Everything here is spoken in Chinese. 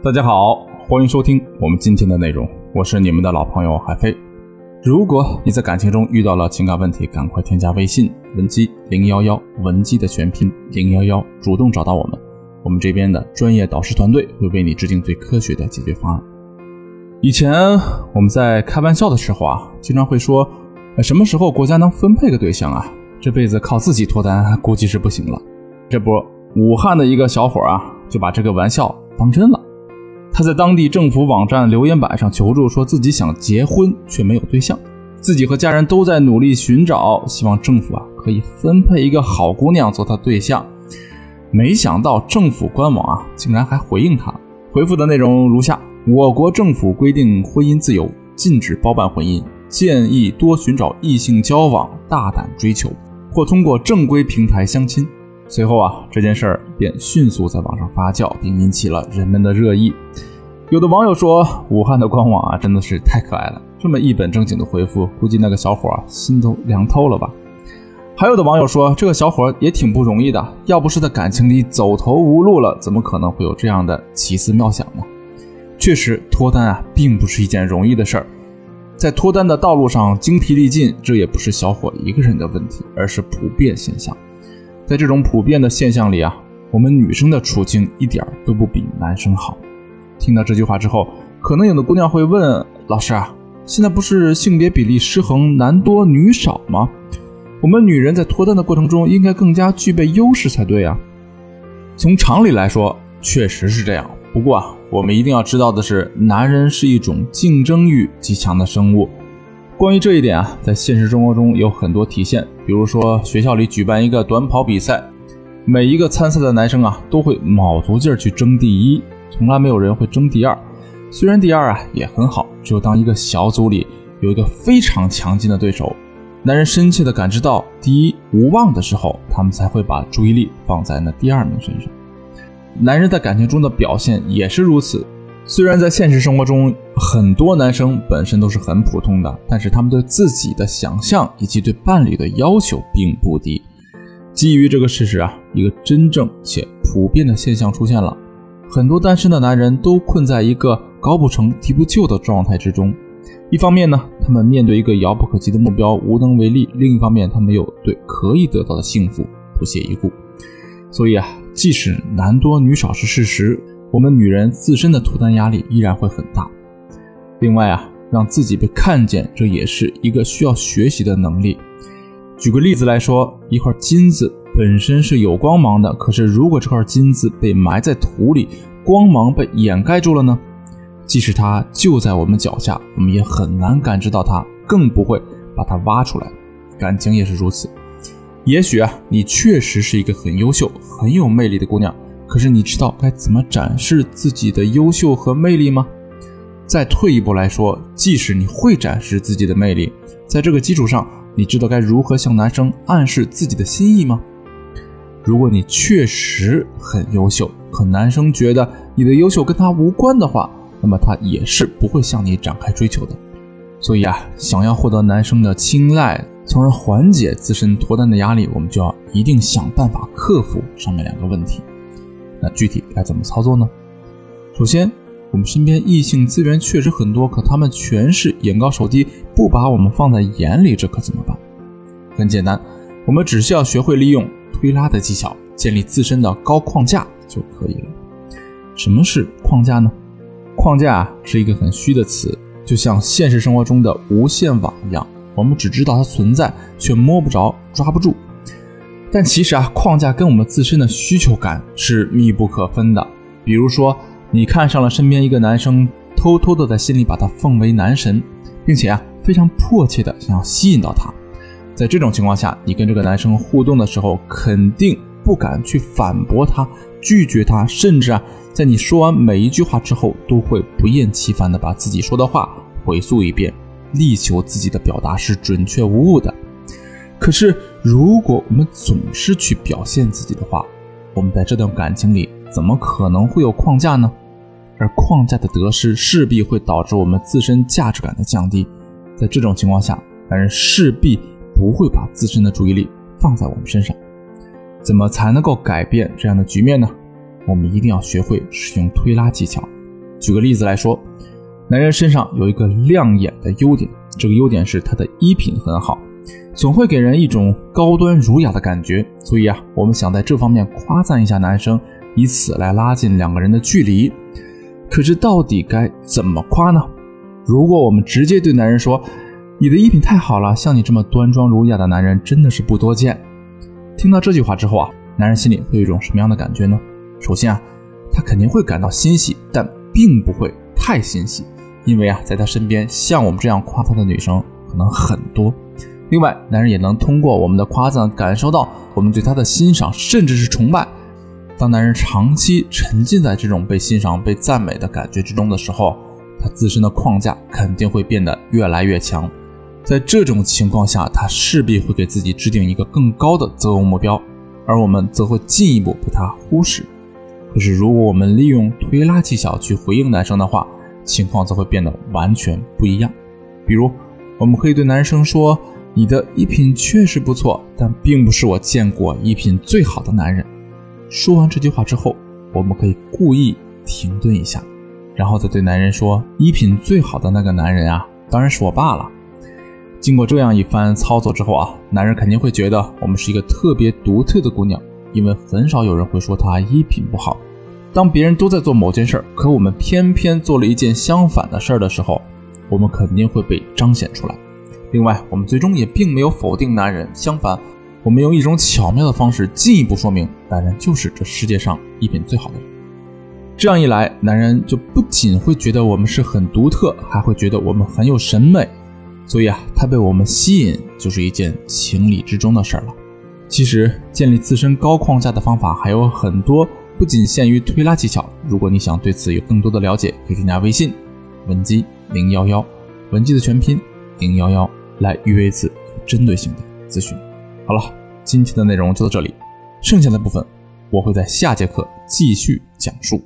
大家好，欢迎收听我们今天的内容，我是你们的老朋友海飞。如果你在感情中遇到了情感问题，赶快添加微信文姬零幺幺，文姬的全拼零幺幺，主动找到我们，我们这边的专业导师团队会为你制定最科学的解决方案。以前我们在开玩笑的时候啊，经常会说，什么时候国家能分配个对象啊？这辈子靠自己脱单估计是不行了。这不，武汉的一个小伙啊，就把这个玩笑当真了。他在当地政府网站留言板上求助，说自己想结婚却没有对象，自己和家人都在努力寻找，希望政府啊可以分配一个好姑娘做他对象。没想到政府官网啊竟然还回应他，回复的内容如下：我国政府规定婚姻自由，禁止包办婚姻，建议多寻找异性交往，大胆追求，或通过正规平台相亲。随后啊，这件事儿便迅速在网上发酵，并引起了人们的热议。有的网友说，武汉的官网啊真的是太可爱了，这么一本正经的回复，估计那个小伙啊心都凉透了吧。还有的网友说，这个小伙也挺不容易的，要不是在感情里走投无路了，怎么可能会有这样的奇思妙想呢？确实，脱单啊并不是一件容易的事儿，在脱单的道路上精疲力尽，这也不是小伙一个人的问题，而是普遍现象。在这种普遍的现象里啊，我们女生的处境一点都不比男生好。听到这句话之后，可能有的姑娘会问老师啊，现在不是性别比例失衡，男多女少吗？我们女人在脱单的过程中应该更加具备优势才对啊。从常理来说，确实是这样。不过啊，我们一定要知道的是，男人是一种竞争欲极强的生物。关于这一点啊，在现实生活中有很多体现。比如说，学校里举办一个短跑比赛，每一个参赛的男生啊，都会卯足劲儿去争第一，从来没有人会争第二。虽然第二啊也很好，只有当一个小组里有一个非常强劲的对手，男人深切的感知到第一无望的时候，他们才会把注意力放在那第二名身上。男人在感情中的表现也是如此。虽然在现实生活中，很多男生本身都是很普通的，但是他们对自己的想象以及对伴侣的要求并不低。基于这个事实啊，一个真正且普遍的现象出现了：很多单身的男人都困在一个高不成低不就的状态之中。一方面呢，他们面对一个遥不可及的目标无能为力；另一方面，他们又对可以得到的幸福不屑一顾。所以啊，即使男多女少是事实。我们女人自身的脱单压力依然会很大。另外啊，让自己被看见，这也是一个需要学习的能力。举个例子来说，一块金子本身是有光芒的，可是如果这块金子被埋在土里，光芒被掩盖住了呢？即使它就在我们脚下，我们也很难感知到它，更不会把它挖出来。感情也是如此。也许啊，你确实是一个很优秀、很有魅力的姑娘。可是你知道该怎么展示自己的优秀和魅力吗？再退一步来说，即使你会展示自己的魅力，在这个基础上，你知道该如何向男生暗示自己的心意吗？如果你确实很优秀，可男生觉得你的优秀跟他无关的话，那么他也是不会向你展开追求的。所以啊，想要获得男生的青睐，从而缓解自身脱单的压力，我们就要一定想办法克服上面两个问题。那具体该怎么操作呢？首先，我们身边异性资源确实很多，可他们全是眼高手低，不把我们放在眼里，这可怎么办？很简单，我们只需要学会利用推拉的技巧，建立自身的高框架就可以了。什么是框架呢？框架是一个很虚的词，就像现实生活中的无线网一样，我们只知道它存在，却摸不着、抓不住。但其实啊，框架跟我们自身的需求感是密不可分的。比如说，你看上了身边一个男生，偷偷的在心里把他奉为男神，并且啊，非常迫切的想要吸引到他。在这种情况下，你跟这个男生互动的时候，肯定不敢去反驳他、拒绝他，甚至啊，在你说完每一句话之后，都会不厌其烦的把自己说的话回溯一遍，力求自己的表达是准确无误的。可是，如果我们总是去表现自己的话，我们在这段感情里怎么可能会有框架呢？而框架的得失势必会导致我们自身价值感的降低。在这种情况下，男人势必不会把自身的注意力放在我们身上。怎么才能够改变这样的局面呢？我们一定要学会使用推拉技巧，举个例子来说，男人身上有一个亮眼的优点，这个优点是他的衣品很好，总会给人一种高端儒雅的感觉。所以啊，我们想在这方面夸赞一下男生，以此来拉近两个人的距离。可是到底该怎么夸呢？如果我们直接对男人说：“你的衣品太好了，像你这么端庄儒雅的男人真的是不多见。”听到这句话之后啊，男人心里会有一种什么样的感觉呢？首先啊，他肯定会感到欣喜，但并不会太欣喜，因为啊，在他身边像我们这样夸他的女生可能很多。另外，男人也能通过我们的夸赞感受到我们对他的欣赏，甚至是崇拜。当男人长期沉浸在这种被欣赏、被赞美的感觉之中的时候，他自身的框架肯定会变得越来越强。在这种情况下，他势必会给自己制定一个更高的择偶目标，而我们则会进一步被他忽视。可是，如果我们利用推拉技巧去回应男生的话，情况则会变得完全不一样。比如，我们可以对男生说：“你的衣品确实不错，但并不是我见过衣品最好的男人。”说完这句话之后，我们可以故意停顿一下，然后再对男人说：“衣品最好的那个男人啊，当然是我爸了。”经过这样一番操作之后啊，男人肯定会觉得我们是一个特别独特的姑娘，因为很少有人会说她衣品不好。当别人都在做某件事儿，可我们偏偏做了一件相反的事儿的时候，我们肯定会被彰显出来。另外，我们最终也并没有否定男人，相反。我们用一种巧妙的方式进一步说明，男人就是这世界上衣品最好的人。这样一来，男人就不仅会觉得我们是很独特，还会觉得我们很有审美。所以啊，他被我们吸引就是一件情理之中的事儿了。其实，建立自身高框架的方法还有很多，不仅限于推拉技巧。如果你想对此有更多的了解，可以添加微信文姬零幺幺，文姬的全拼零幺幺，来预约一次针对性的咨询。好了，今天的内容就到这里，剩下的部分我会在下节课继续讲述。